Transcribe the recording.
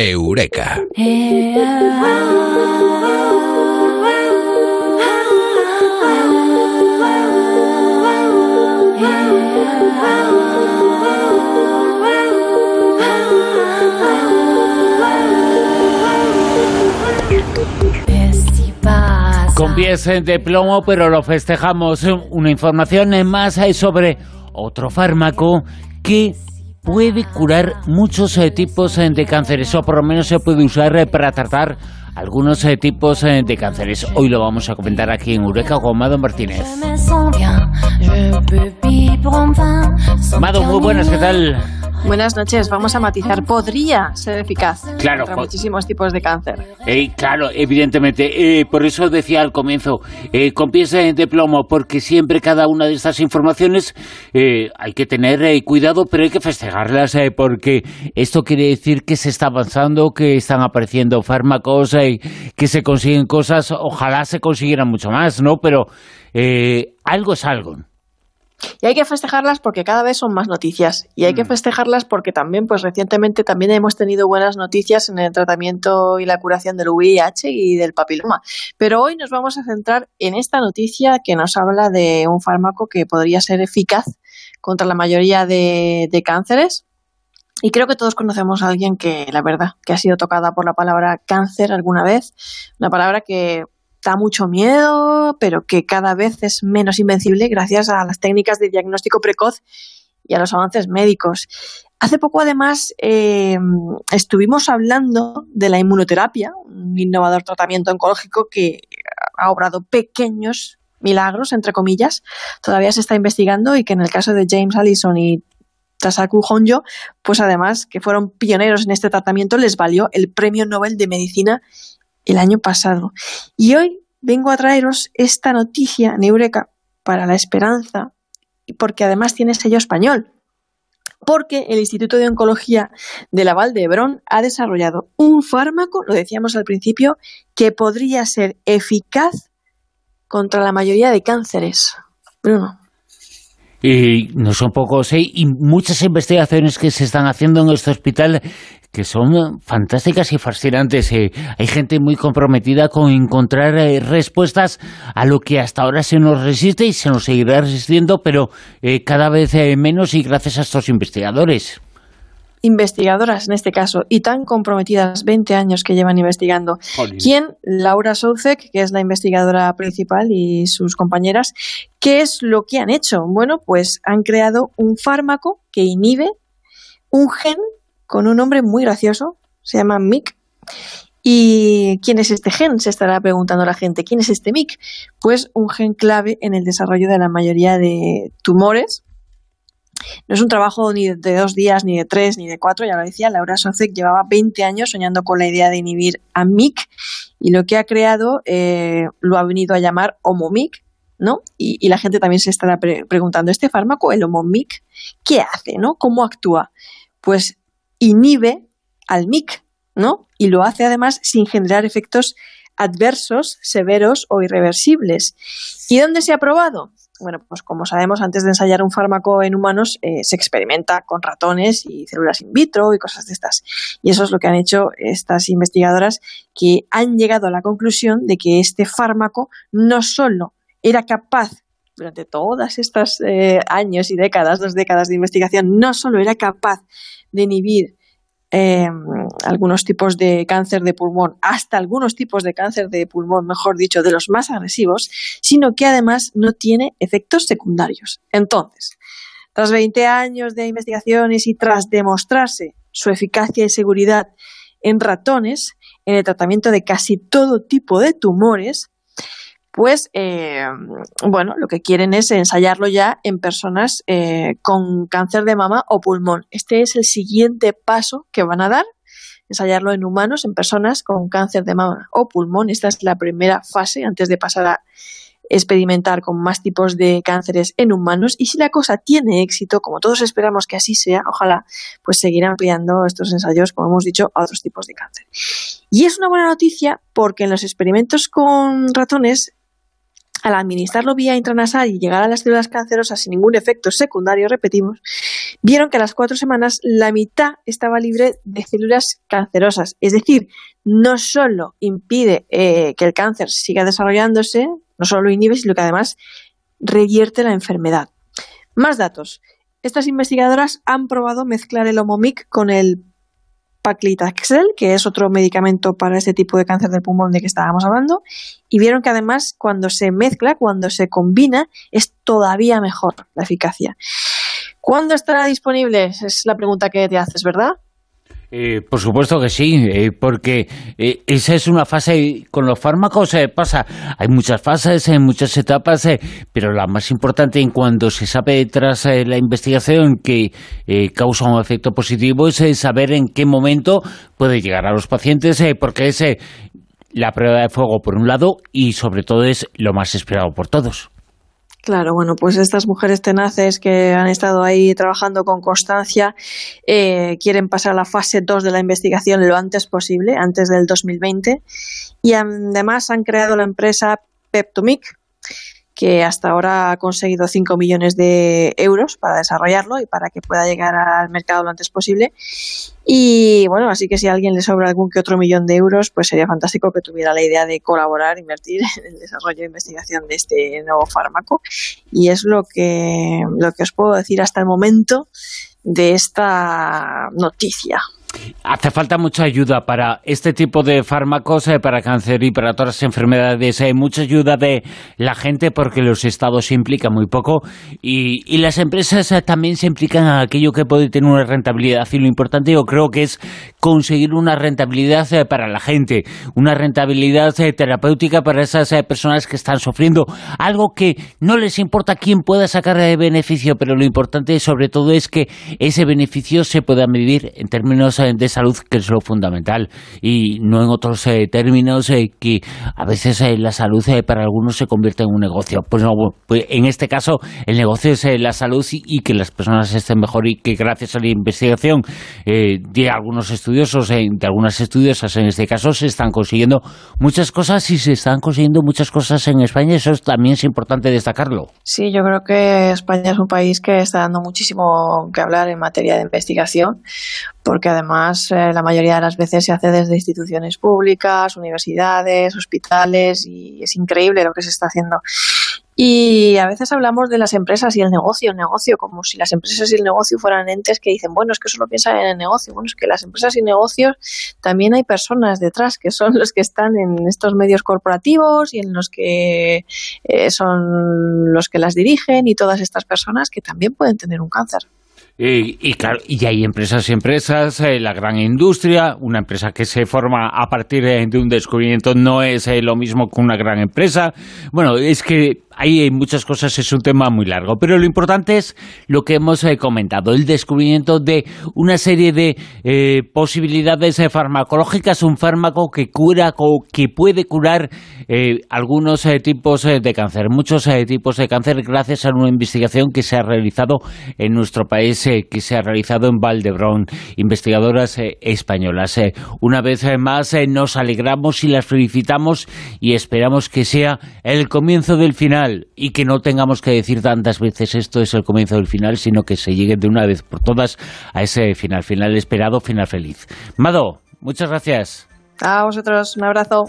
Eureka. Con pies de plomo, pero lo festejamos. Una información más sobre otro fármaco que puede curar muchos eh, tipos eh, de cánceres, o por lo menos se puede usar eh, para tratar algunos tipos de cánceres. Hoy lo vamos a comentar aquí en Eureka con Mado Martínez. Mado, muy buenas, ¿qué tal? Buenas noches, vamos a matizar. Podría ser eficaz claro, contra muchísimos tipos de cáncer. Eh, claro, evidentemente. Eh, por eso decía al comienzo, eh, con pies de plomo, porque siempre cada una de estas informaciones hay que tener cuidado, pero hay que festejarlas, porque esto quiere decir que se está avanzando, que están apareciendo fármacos, que se consiguen cosas. Ojalá se consiguieran mucho más, ¿no? Pero algo es algo. Y hay que festejarlas porque cada vez son más noticias. Y hay que mm. festejarlas porque también, pues recientemente también hemos tenido buenas noticias en el tratamiento y la curación del VIH y del papiloma. Pero hoy nos vamos a centrar en esta noticia que nos habla de un fármaco que podría ser eficaz contra la mayoría de, de cánceres. Y creo que todos conocemos a alguien que, la verdad, que ha sido tocada por la palabra cáncer alguna vez. Una palabra que da mucho miedo, pero que cada vez es menos invencible gracias a las técnicas de diagnóstico precoz y a los avances médicos. Hace poco, además, eh, estuvimos hablando de la inmunoterapia, un innovador tratamiento oncológico que ha obrado pequeños milagros, entre comillas. Todavía se está investigando y que en el caso de James Allison y Tasaku Honjo, pues además que fueron pioneros en este tratamiento, les valió el Premio Nobel de Medicina el año pasado. Y hoy vengo a traeros esta noticia Eureka para la esperanza, porque además tiene sello español. Porque el Instituto de Oncología de la Val de Hebrón ha desarrollado un fármaco, lo decíamos al principio, que podría ser eficaz contra la mayoría de cánceres. Bruno. Y no son pocos, ¿eh? y muchas investigaciones que se están haciendo en este hospital que son fantásticas y fascinantes. Eh. hay gente muy comprometida con encontrar eh, respuestas a lo que hasta ahora se nos resiste y se nos seguirá resistiendo, pero cada vez menos y gracias a estos investigadores investigadoras en este caso y tan comprometidas, 20 años que llevan investigando. ¿Quién? Laura Soucek, que es la investigadora principal y sus compañeras. ¿Qué es lo que han hecho? Bueno, pues han creado un fármaco que inhibe un gen con un nombre muy gracioso, se llama MIC. ¿Y quién es este gen? Se estará preguntando la gente. ¿Quién es este MIC? Pues un gen clave en el desarrollo de la mayoría de tumores. No es un trabajo ni de dos días, ni de tres, ni de cuatro, ya lo decía, Laura Socek llevaba 20 años soñando con la idea de inhibir a MIC y lo que ha creado eh, lo ha venido a llamar HomoMIC, ¿no? Y, la gente también se estará preguntando, ¿este fármaco, el HomoMIC, qué hace, ¿no? ¿Cómo actúa? Pues inhibe al MIC, ¿no? Y lo hace además sin generar efectos adversos, severos o irreversibles. ¿Y dónde se ha probado? Bueno, pues como sabemos, antes de ensayar un fármaco en humanos, eh, se experimenta con ratones y células in vitro y cosas de estas. Y eso es lo que han hecho estas investigadoras, que han llegado a la conclusión de que este fármaco no solo era capaz durante todas estas eh, años y décadas, dos décadas de investigación, no solo era capaz de inhibir em, algunos tipos de cáncer de pulmón, hasta algunos tipos de cáncer de pulmón, mejor dicho, de los más agresivos, sino que además no tiene efectos secundarios. Entonces, tras 20 años de investigaciones y tras demostrarse su eficacia y seguridad en ratones, en el tratamiento de casi todo tipo de tumores, pues eh, bueno, lo que quieren es ensayarlo ya en personas eh, con cáncer de mama o pulmón. Este es el siguiente paso que van a dar, ensayarlo en humanos, en personas con cáncer de mama o pulmón. Esta es la primera fase antes de pasar a experimentar con más tipos de cánceres en humanos y si la cosa tiene éxito, como todos esperamos que así sea, ojalá pues seguir ampliando estos ensayos, como hemos dicho, a otros tipos de cáncer. Y es una buena noticia porque en los experimentos con ratones al administrarlo vía intranasal y llegar a las células cancerosas sin ningún efecto secundario, repetimos, vieron que a las cuatro semanas la mitad estaba libre de células cancerosas. Es decir, no solo impide eh, que el cáncer siga desarrollándose, no solo lo inhibe, sino que además revierte la enfermedad. Más datos. Estas investigadoras han probado mezclar el Omomic con el Paclitaxel, que es otro medicamento para este tipo de cáncer del pulmón de que estábamos hablando, y vieron que además cuando se mezcla, cuando se combina, es todavía mejor la eficacia. ¿Cuándo estará disponible? Es la pregunta que te haces, ¿verdad? Eh, por supuesto que sí, eh, porque eh, esa es una fase, con los fármacos pasa, hay muchas fases, hay muchas etapas, pero la más importante en cuando se sabe tras la investigación que causa un efecto positivo es saber en qué momento puede llegar a los pacientes, porque es la prueba de fuego por un lado y sobre todo es lo más esperado por todos. Claro, bueno, pues estas mujeres tenaces que han estado ahí trabajando con constancia eh, quieren pasar a la fase 2 de la investigación lo antes posible, antes del 2020, y además han creado la empresa Peptomic, que hasta ahora ha conseguido 5 millones de euros para desarrollarlo y para que pueda llegar al mercado lo antes posible. Y bueno, así que si a alguien le sobra algún que otro millón de euros, pues sería fantástico que tuviera la idea de colaborar, invertir en el desarrollo e investigación de este nuevo fármaco. Y es lo que, lo que os puedo decir hasta el momento de esta noticia. Hace falta mucha ayuda para este tipo de fármacos, eh, para cáncer y para todas las enfermedades. Hay mucha ayuda de la gente porque los estados implican muy poco y, las empresas eh, también se implican en aquello que puede tener una rentabilidad. Y lo importante yo creo que es conseguir una rentabilidad eh, para la gente, una rentabilidad terapéutica para esas personas que están sufriendo. Algo que no les importa quién pueda sacar de beneficio, pero lo importante sobre todo es que ese beneficio se pueda medir en términos de salud, que es lo fundamental, y no en otros eh, términos eh, que a veces eh, la salud para algunos se convierte en un negocio. Pues no, pues en este caso el negocio es la salud y, que las personas estén mejor y que gracias a la investigación de algunos estudiosos, de algunas estudiosas en este caso, se están consiguiendo muchas cosas y se están consiguiendo muchas cosas en España. Eso también es importante destacarlo. Sí, yo creo que España es un país que está dando muchísimo que hablar en materia de investigación porque además eh, la mayoría de las veces se hace desde instituciones públicas, universidades, hospitales y es increíble lo que se está haciendo. Y a veces hablamos de las empresas y el negocio, el negocio, como si las empresas y el negocio fueran entes que dicen, bueno, es que solo piensan en el negocio. Bueno, es que las empresas y negocios también hay personas detrás que son los que están en estos medios corporativos y en los que eh, son los que las dirigen y todas estas personas que también pueden tener un cáncer. Y, claro, y hay empresas y empresas, eh, la gran industria, una empresa que se forma a partir de un descubrimiento no es eh, lo mismo que una gran empresa. Bueno, es que hay muchas cosas, es un tema muy largo, pero lo importante es lo que hemos eh, comentado, el descubrimiento de una serie de eh, posibilidades eh, farmacológicas, un fármaco que cura o que puede curar algunos tipos de cáncer, muchos tipos de cáncer gracias a una investigación que se ha realizado en nuestro país, que se ha realizado en Valdebrón, investigadoras españolas. una vez más nos alegramos y las felicitamos y esperamos que sea el comienzo del y que no tengamos que decir tantas veces esto es el comienzo del final, sino que se llegue de una vez por todas a ese final, final esperado, final feliz. Mado, muchas gracias. A vosotros, un abrazo.